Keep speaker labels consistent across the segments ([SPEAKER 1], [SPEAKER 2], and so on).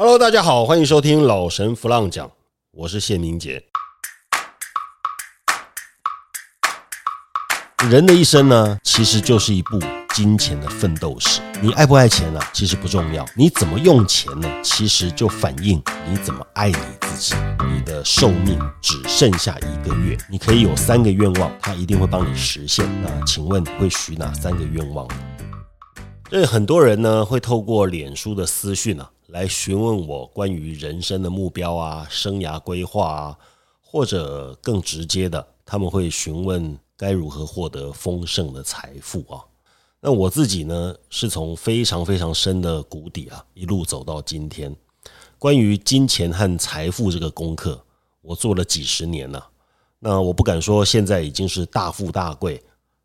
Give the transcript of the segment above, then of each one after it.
[SPEAKER 1] Hello，大家好，欢迎收听老神弗浪讲，我是谢明杰。人的一生呢，其实就是一部金钱的奋斗史。你爱不爱钱呢？其实不重要。你怎么用钱呢？其实就反映你怎么爱你自己。你的寿命只剩下一个月，你可以有三个愿望，他一定会帮你实现。那请问会许哪三个愿望呢？这很多人呢会透过脸书的私讯啊，来询问我关于人生的目标啊、生涯规划啊，或者更直接的，他们会询问。该如何获得丰盛的财富啊？那我自己呢，是从非常非常深的谷底啊，一路走到今天。关于金钱和财富这个功课，我做了几十年了。那我不敢说现在已经是大富大贵，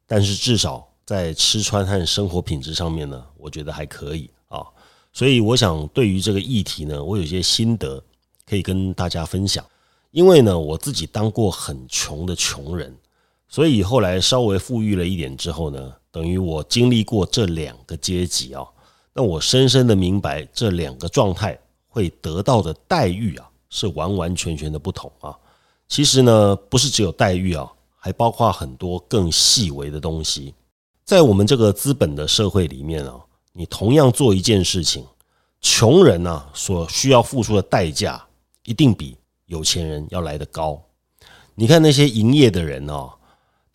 [SPEAKER 1] 但是至少在吃穿和生活品质上面呢，我觉得还可以。所以我想，对于这个议题呢，我有一些心得可以跟大家分享。因为呢，我自己当过很穷的穷人。所以后来稍微富裕了一点之后呢，等于我经历过这两个阶级啊，那我深深的明白这两个状态会得到的待遇啊，是完完全全的不同啊。其实呢，不是只有待遇啊，还包括很多更细微的东西。在我们这个资本的社会里面啊，你同样做一件事情，穷人呢所需要付出的代价一定比有钱人要来得高。你看那些营业的人哦。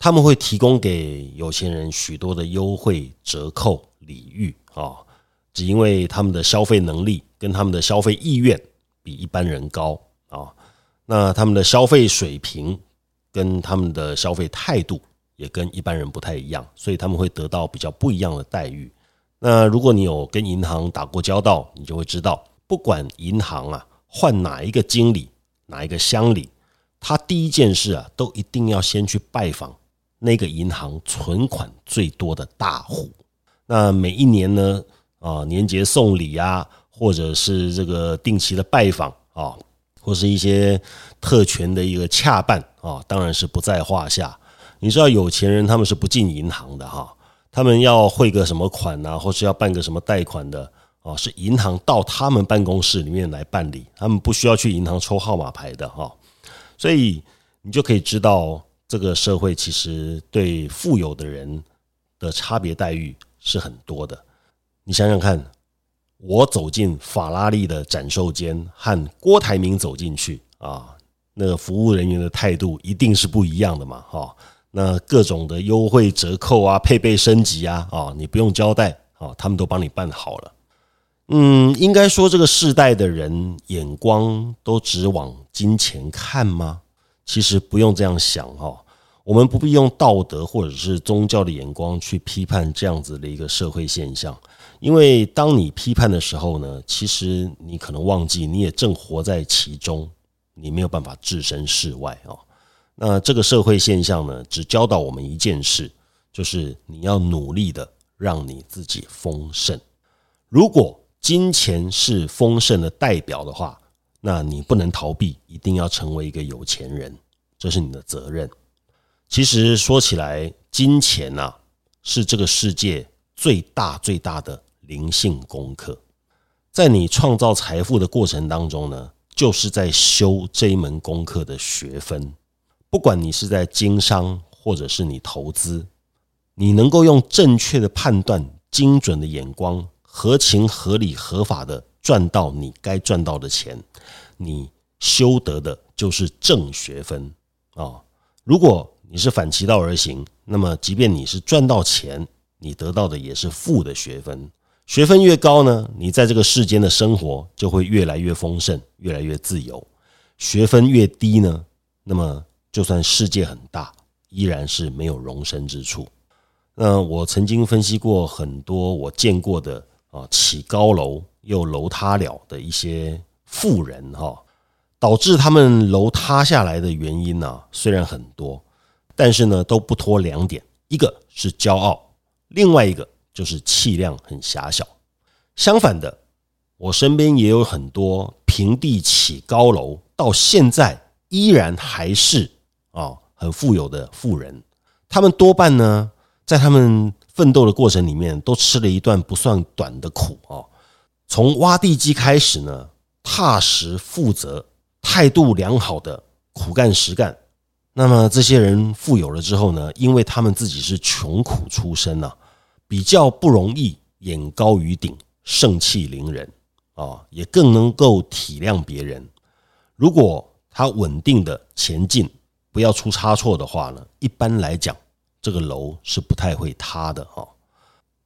[SPEAKER 1] 他们会提供给有钱人许多的优惠、折扣、礼遇啊，只因为他们的消费能力跟他们的消费意愿比一般人高啊，那他们的消费水平跟他们的消费态度也跟一般人不太一样，所以他们会得到比较不一样的待遇。那如果你有跟银行打过交道，你就会知道，不管银行啊换哪一个经理、哪一个乡里，他第一件事啊都一定要先去拜访。那个银行存款最多的大户，那每一年呢，啊，年节送礼啊，或者是这个定期的拜访啊，或是一些特权的一个洽办啊，当然是不在话下。你知道有钱人他们是不进银行的哈，他们要汇个什么款呐，或是要办个什么贷款的啊，是银行到他们办公室里面来办理，他们不需要去银行抽号码牌的哈，所以你就可以知道。这个社会其实对富有的人的差别待遇是很多的。你想想看，我走进法拉利的展售间，和郭台铭走进去啊，那个服务人员的态度一定是不一样的嘛，哈。那各种的优惠折扣啊，配备升级啊，啊，你不用交代啊，他们都帮你办好了。嗯，应该说这个世代的人眼光都只往金钱看吗？其实不用这样想哈，我们不必用道德或者是宗教的眼光去批判这样子的一个社会现象，因为当你批判的时候呢，其实你可能忘记你也正活在其中，你没有办法置身事外啊。那这个社会现象呢，只教导我们一件事，就是你要努力的让你自己丰盛。如果金钱是丰盛的代表的话，那你不能逃避，一定要成为一个有钱人，这是你的责任。其实说起来，金钱呐，是这个世界最大最大的灵性功课。在你创造财富的过程当中呢，就是在修这一门功课的学分。不管你是在经商，或者是你投资，你能够用正确的判断、精准的眼光、合情合理合法的。赚到你该赚到的钱，你修得的就是正学分啊！如果你是反其道而行，那么即便你是赚到钱，你得到的也是负的学分。学分越高呢，你在这个世间的生活就会越来越丰盛，越来越自由；学分越低呢，那么就算世界很大，依然是没有容身之处。那我曾经分析过很多我见过的啊，起高楼。又楼塌了的一些富人哈，导致他们楼塌下来的原因呢，虽然很多，但是呢都不脱两点，一个是骄傲，另外一个就是气量很狭小。相反的，我身边也有很多平地起高楼，到现在依然还是啊很富有的富人，他们多半呢在他们奋斗的过程里面，都吃了一段不算短的苦啊。从挖地基开始呢，踏实负责、态度良好的苦干实干。那么这些人富有了之后呢？因为他们自己是穷苦出身呐，比较不容易眼高于顶、盛气凌人啊，也更能够体谅别人。如果他稳定的前进，不要出差错的话呢，一般来讲，这个楼是不太会塌的哈。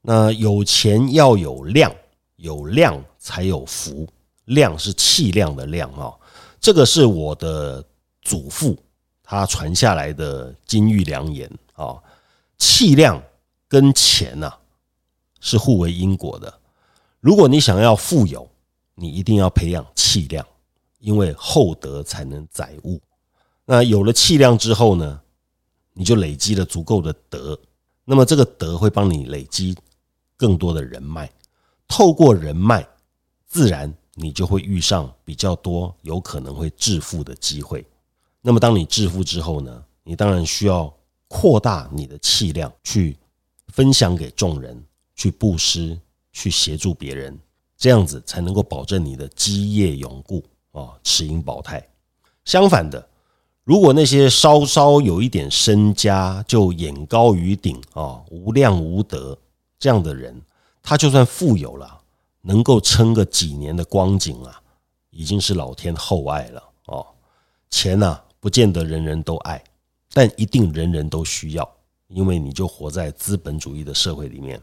[SPEAKER 1] 那有钱要有量，有量才有福，量是气量的量啊。这个是我的祖父。他传下来的金玉良言啊，气量跟钱呐是互为因果的。如果你想要富有，你一定要培养气量，因为厚德才能载物。那有了气量之后呢，你就累积了足够的德，那么这个德会帮你累积更多的人脉，透过人脉，自然你就会遇上比较多有可能会致富的机会。那么，当你致富之后呢？你当然需要扩大你的气量，去分享给众人，去布施，去协助别人，这样子才能够保证你的基业永固啊，持盈保泰。相反的，如果那些稍稍有一点身家就眼高于顶啊，无量无德这样的人，他就算富有了，能够撑个几年的光景啊，已经是老天厚爱了哦。钱呐。不见得人人都爱，但一定人人都需要，因为你就活在资本主义的社会里面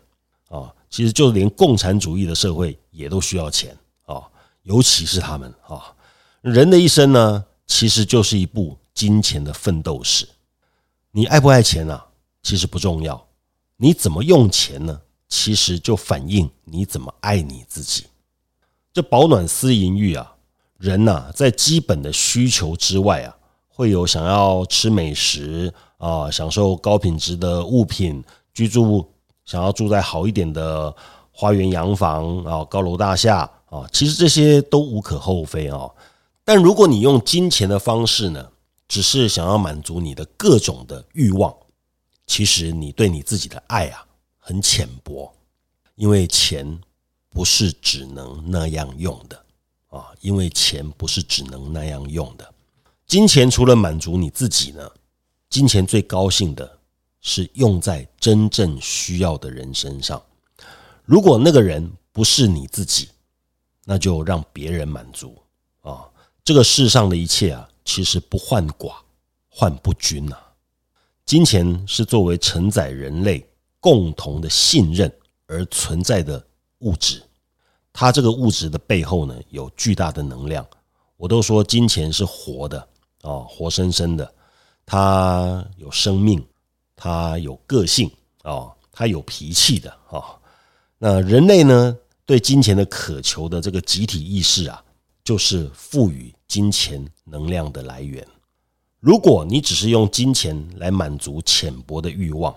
[SPEAKER 1] 啊。其实就连共产主义的社会也都需要钱啊，尤其是他们啊。人的一生呢，其实就是一部金钱的奋斗史。你爱不爱钱啊？其实不重要，你怎么用钱呢？其实就反映你怎么爱你自己。这保暖思淫欲啊，人呐，在基本的需求之外啊。会有想要吃美食啊，享受高品质的物品，居住想要住在好一点的花园洋房啊，高楼大厦啊，其实这些都无可厚非啊。但如果你用金钱的方式呢，只是想要满足你的各种的欲望，其实你对你自己的爱啊很浅薄，因为钱不是只能那样用的啊，因为钱不是只能那样用的。金钱除了满足你自己呢，金钱最高兴的是用在真正需要的人身上。如果那个人不是你自己，那就让别人满足啊！这个世上的一切啊，其实不患寡，患不均呐。金钱是作为承载人类共同的信任而存在的物质，它这个物质的背后呢，有巨大的能量。我都说金钱是活的。哦，活生生的，它有生命，它有个性，哦，它有脾气的，哦。那人类呢，对金钱的渴求的这个集体意识啊，就是赋予金钱能量的来源。如果你只是用金钱来满足浅薄的欲望，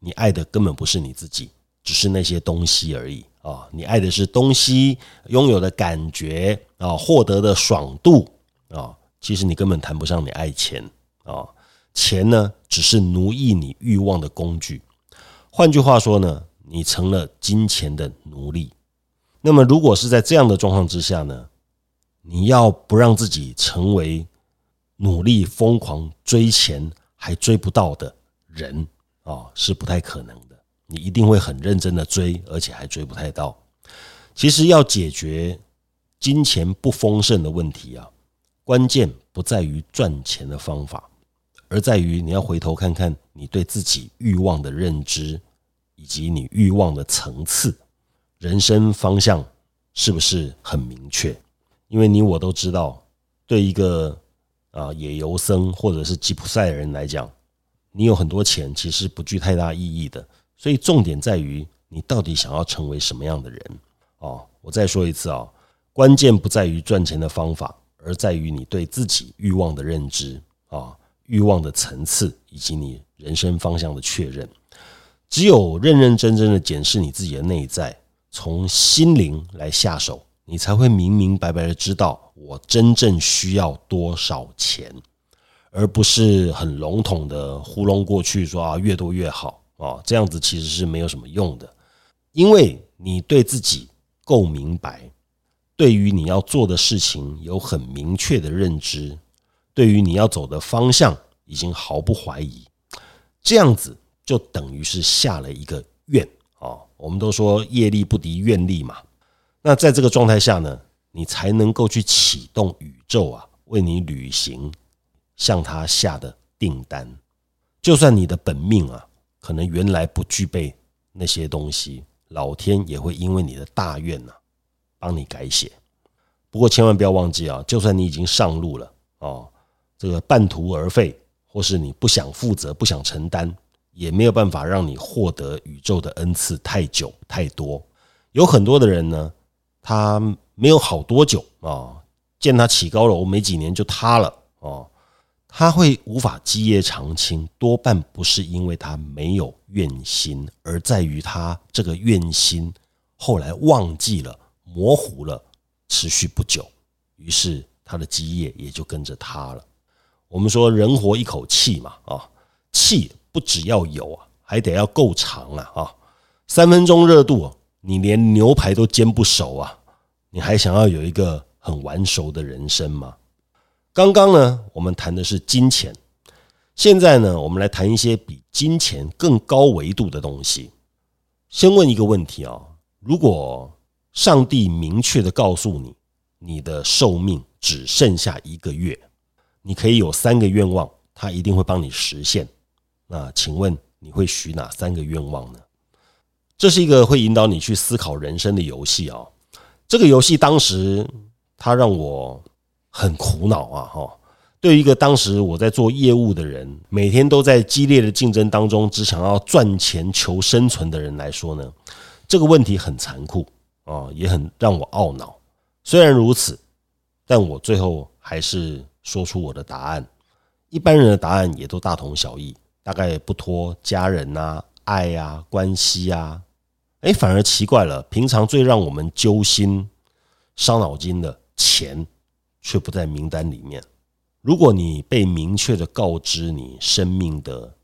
[SPEAKER 1] 你爱的根本不是你自己，只是那些东西而已啊！你爱的是东西拥有的感觉啊，获得的爽度啊。其实你根本谈不上你爱钱啊，钱呢只是奴役你欲望的工具。换句话说呢，你成了金钱的奴隶。那么如果是在这样的状况之下呢，你要不让自己成为努力疯狂追钱还追不到的人啊，是不太可能的。你一定会很认真的追，而且还追不太到。其实要解决金钱不丰盛的问题啊。关键不在于赚钱的方法，而在于你要回头看看你对自己欲望的认知，以及你欲望的层次、人生方向是不是很明确？因为你我都知道，对一个啊野游僧或者是吉普赛人来讲，你有很多钱其实不具太大意义的。所以重点在于你到底想要成为什么样的人哦，我再说一次啊，关键不在于赚钱的方法。而在于你对自己欲望的认知啊，欲望的层次以及你人生方向的确认。只有认认真真的检视你自己的内在，从心灵来下手，你才会明明白白的知道我真正需要多少钱，而不是很笼统的糊弄过去说啊越多越好啊，这样子其实是没有什么用的，因为你对自己够明白。对于你要做的事情有很明确的认知，对于你要走的方向已经毫不怀疑，这样子就等于是下了一个愿啊。我们都说业力不敌愿力嘛。那在这个状态下呢，你才能够去启动宇宙啊，为你履行向他下的订单。就算你的本命啊，可能原来不具备那些东西，老天也会因为你的大愿呐。帮你改写，不过千万不要忘记啊！就算你已经上路了哦，这个半途而废，或是你不想负责、不想承担，也没有办法让你获得宇宙的恩赐太久太多。有很多的人呢，他没有好多久啊，见他起高楼没几年就塌了啊，他会无法基业长青，多半不是因为他没有愿心，而在于他这个愿心后来忘记了。模糊了，持续不久，于是他的基业也就跟着塌了。我们说人活一口气嘛，啊，气不只要有啊，还得要够长啊，啊，三分钟热度，你连牛排都煎不熟啊，你还想要有一个很完熟的人生吗？刚刚呢，我们谈的是金钱，现在呢，我们来谈一些比金钱更高维度的东西。先问一个问题啊，如果上帝明确的告诉你，你的寿命只剩下一个月，你可以有三个愿望，他一定会帮你实现。那请问你会许哪三个愿望呢？这是一个会引导你去思考人生的游戏啊。这个游戏当时它让我很苦恼啊！哈，对于一个当时我在做业务的人，每天都在激烈的竞争当中，只想要赚钱求生存的人来说呢，这个问题很残酷。啊，也很让我懊恼。虽然如此，但我最后还是说出我的答案。一般人的答案也都大同小异，大概不脱家人呐、爱呀、关系呀。哎，反而奇怪了，平常最让我们揪心、伤脑筋的钱，却不在名单里面。如果你被明确的告知你生命的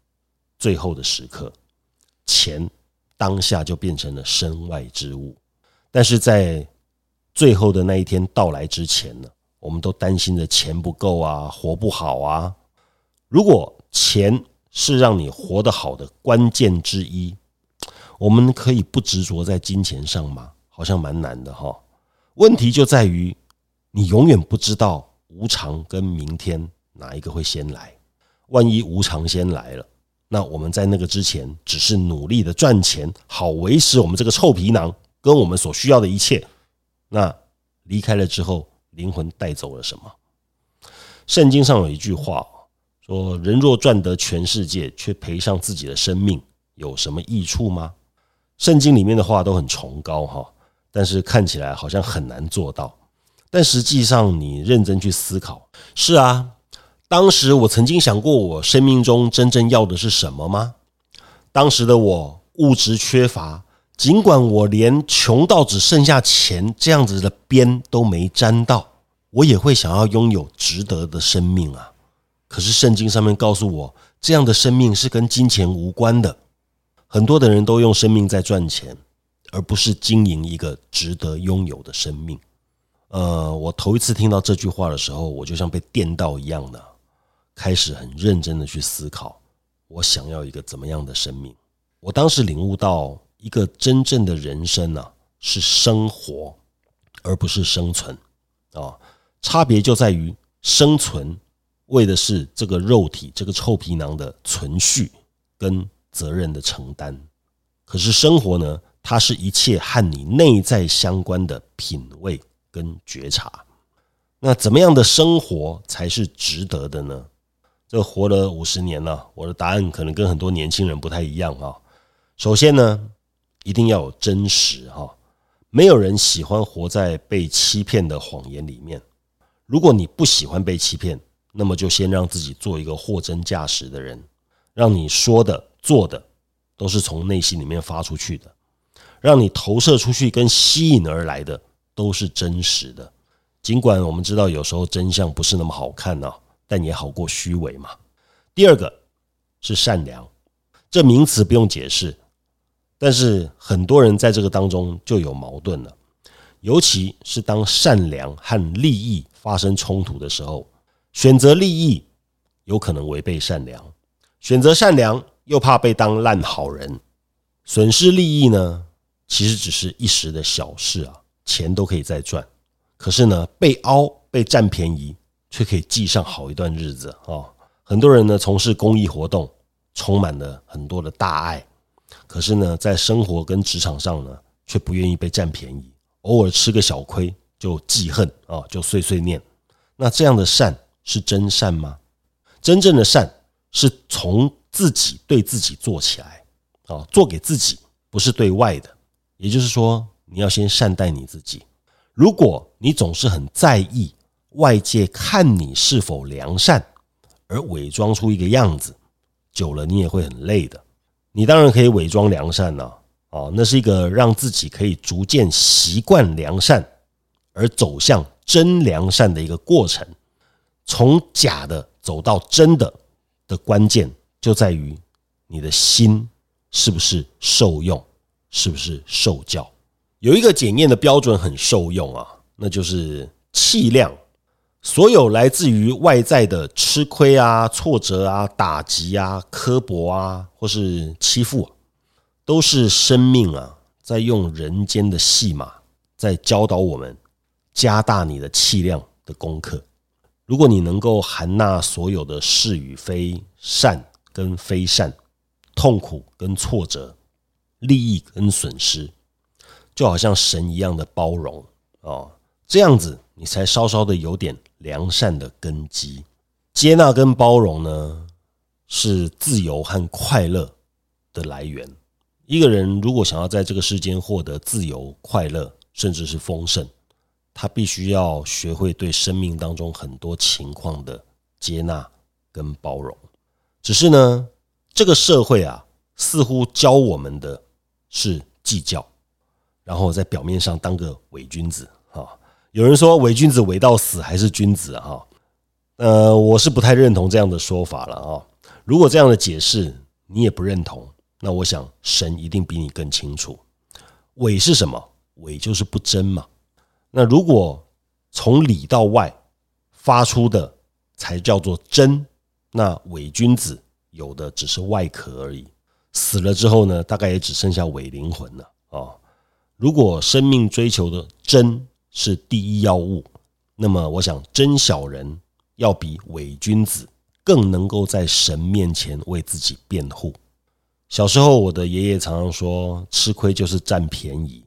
[SPEAKER 1] 最后的时刻，钱当下就变成了身外之物。但是在最后的那一天到来之前呢，我们都担心着钱不够啊，活不好啊。如果钱是让你活得好的关键之一，我们可以不执着在金钱上吗？好像蛮难的哈。问题就在于你永远不知道无常跟明天哪一个会先来。万一无常先来了，那我们在那个之前只是努力的赚钱，好维持我们这个臭皮囊。跟我们所需要的一切，那离开了之后，灵魂带走了什么？圣经上有一句话说：“人若赚得全世界，却赔上自己的生命，有什么益处吗？”圣经里面的话都很崇高哈，但是看起来好像很难做到。但实际上，你认真去思考，是啊，当时我曾经想过，我生命中真正要的是什么吗？当时的我物质缺乏。尽管我连穷到只剩下钱这样子的边都没沾到，我也会想要拥有值得的生命啊！可是圣经上面告诉我，这样的生命是跟金钱无关的。很多的人都用生命在赚钱，而不是经营一个值得拥有的生命。呃，我头一次听到这句话的时候，我就像被电到一样的，开始很认真的去思考，我想要一个怎么样的生命。我当时领悟到。一个真正的人生呢，是生活，而不是生存啊。差别就在于生存为的是这个肉体、这个臭皮囊的存续跟责任的承担。可是生活呢，它是一切和你内在相关的品味跟觉察。那怎么样的生活才是值得的呢？这活了五十年了，我的答案可能跟很多年轻人不太一样啊。首先呢。一定要有真实哈，没有人喜欢活在被欺骗的谎言里面。如果你不喜欢被欺骗，那么就先让自己做一个货真价实的人，让你说的、做的都是从内心里面发出去的，让你投射出去跟吸引而来的都是真实的。尽管我们知道有时候真相不是那么好看呢，但也好过虚伪嘛。第二个是善良，这名词不用解释。但是很多人在这个当中就有矛盾了。尤其是当善良和利益发生冲突的时候，选择利益有可能违背善良，选择善良又怕被当烂好人，损失利益呢，其实只是一时的小事啊，钱都可以再赚。可是呢，被凹被占便宜，却可以记上好一段日子啊。很多人呢从事公益活动，充满了很多的大爱，可是呢，在生活跟职场上呢，却不愿意被占便宜。偶尔吃个小亏就记恨啊，就碎碎念。那这样的善是真善吗？真正的善是从自己对自己做起来啊，做给自己，不是对外的。也就是说，你要先善待你自己。如果你总是很在意外界看你是否良善，而伪装出一个样子，久了你也会很累的。你当然可以伪装良善呐。啊，那是一个让自己可以逐渐习惯良善，而走向真良善的一个过程。从假的走到真的的关键，就在于你的心是不是受用，是不是受教。有一个检验的标准很受用啊，那就是气量。所有来自于外在的吃亏啊、挫折啊、打击啊、刻薄啊，或是欺负。都是生命啊，在用人间的戏码，在教导我们加大你的气量的功课。如果你能够含纳所有的是与非、善跟非善、痛苦跟挫折、利益跟损失，就好像神一样的包容哦，这样子你才稍稍的有点良善的根基。接纳跟包容呢，是自由和快乐的来源。一个人如果想要在这个世间获得自由、快乐，甚至是丰盛，他必须要学会对生命当中很多情况的接纳跟包容。只是呢，这个社会啊，似乎教我们的是计较，然后在表面上当个伪君子啊。有人说伪君子伪到死还是君子哈，呃，我是不太认同这样的说法了啊。如果这样的解释你也不认同。那我想，神一定比你更清楚，伪是什么？伪就是不真嘛。那如果从里到外发出的才叫做真，那伪君子有的只是外壳而已，死了之后呢，大概也只剩下伪灵魂了啊。如果生命追求的真是第一要务，那么我想真小人要比伪君子更能够在神面前为自己辩护。小时候，我的爷爷常常说：“吃亏就是占便宜。”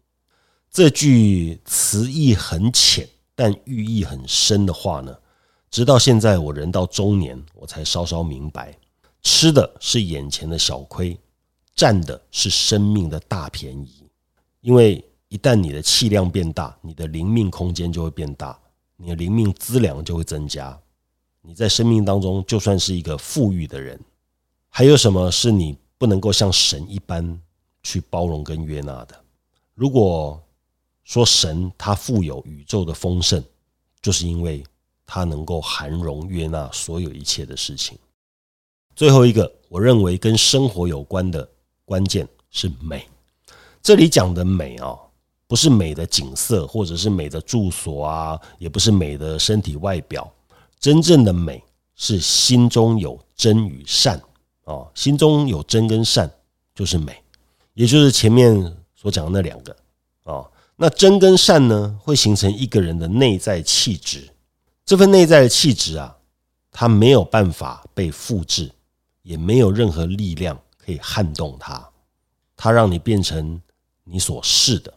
[SPEAKER 1] 这句词意很浅，但寓意很深的话呢，直到现在我人到中年，我才稍稍明白：吃的是眼前的小亏，占的是生命的大便宜。因为一旦你的气量变大，你的灵命空间就会变大，你的灵命资粮就会增加。你在生命当中，就算是一个富裕的人，还有什么是你？不能够像神一般去包容跟悦纳的。如果说神他富有宇宙的丰盛，就是因为他能够含容悦纳所有一切的事情。最后一个，我认为跟生活有关的关键是美。这里讲的美啊，不是美的景色，或者是美的住所啊，也不是美的身体外表。真正的美是心中有真与善。哦，心中有真跟善就是美，也就是前面所讲的那两个哦。那真跟善呢，会形成一个人的内在气质。这份内在的气质啊，它没有办法被复制，也没有任何力量可以撼动它。它让你变成你所是的，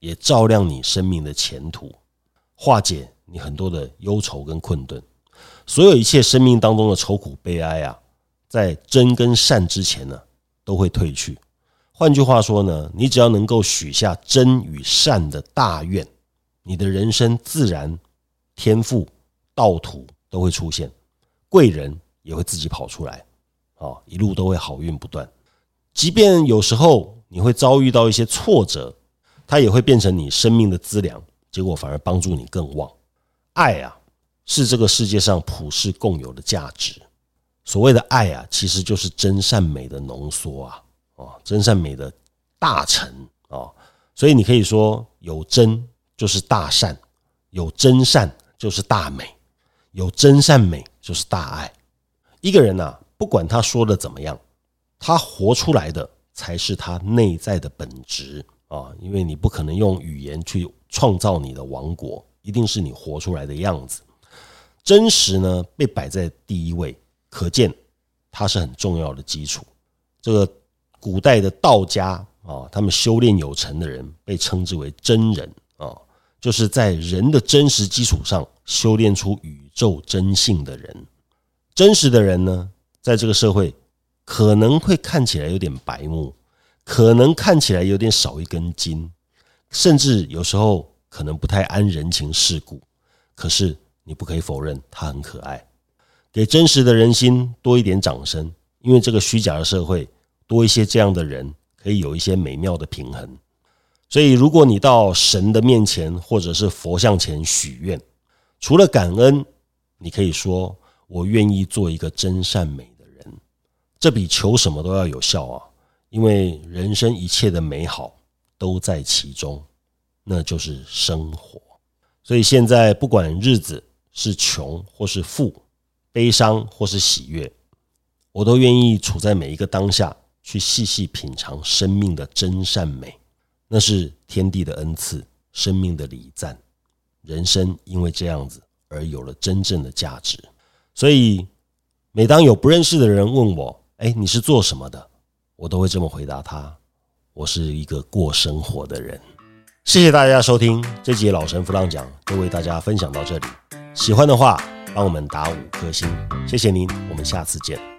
[SPEAKER 1] 也照亮你生命的前途，化解你很多的忧愁跟困顿。所有一切生命当中的愁苦悲哀啊。在真跟善之前呢，都会退去。换句话说呢，你只要能够许下真与善的大愿，你的人生自然天赋道途都会出现，贵人也会自己跑出来，啊，一路都会好运不断。即便有时候你会遭遇到一些挫折，它也会变成你生命的资粮，结果反而帮助你更旺。爱啊，是这个世界上普世共有的价值。所谓的爱啊，其实就是真善美的浓缩啊，哦，真善美的大成啊，所以你可以说有真就是大善；有真善就是大美；有真善美就是大爱。一个人呐，不管他说的怎么样，他活出来的才是他内在的本质啊！因为你不可能用语言去创造你的王国，一定是你活出来的样子。真实呢，被摆在第一位，可见它是很重要的基础。这个古代的道家啊，他们修炼有成的人，被称之为真人啊，就是在人的真实基础上修炼出宇宙真性的人。真实的人呢，在这个社会可能会看起来有点白目，可能看起来有点少一根筋，甚至有时候可能不太安人情世故。可是你不可以否认，他很可爱。给真实的人心多一点掌声，因为这个虚假的社会多一些这样的人，可以有一些美妙的平衡。所以，如果你到神的面前或者是佛像前许愿，除了感恩，你可以说。我愿意做一个真善美的人，这比求什么都要有效啊！因为人生一切的美好都在其中，那就是生活。所以现在不管日子是穷或是富，悲伤或是喜悦，我都愿意处在每一个当下，去细细品尝生命的真善美。那是天地的恩赐，生命的礼赞。人生因为这样子而有了真正的价值。所以，每当有不认识的人问我：“哎，你是做什么的？”我都会这么回答他：“我是一个过生活的人。”谢谢大家收听这集老神弗朗讲，就为大家分享到这里。喜欢的话，帮我们打五颗星，谢谢您。我们下次见。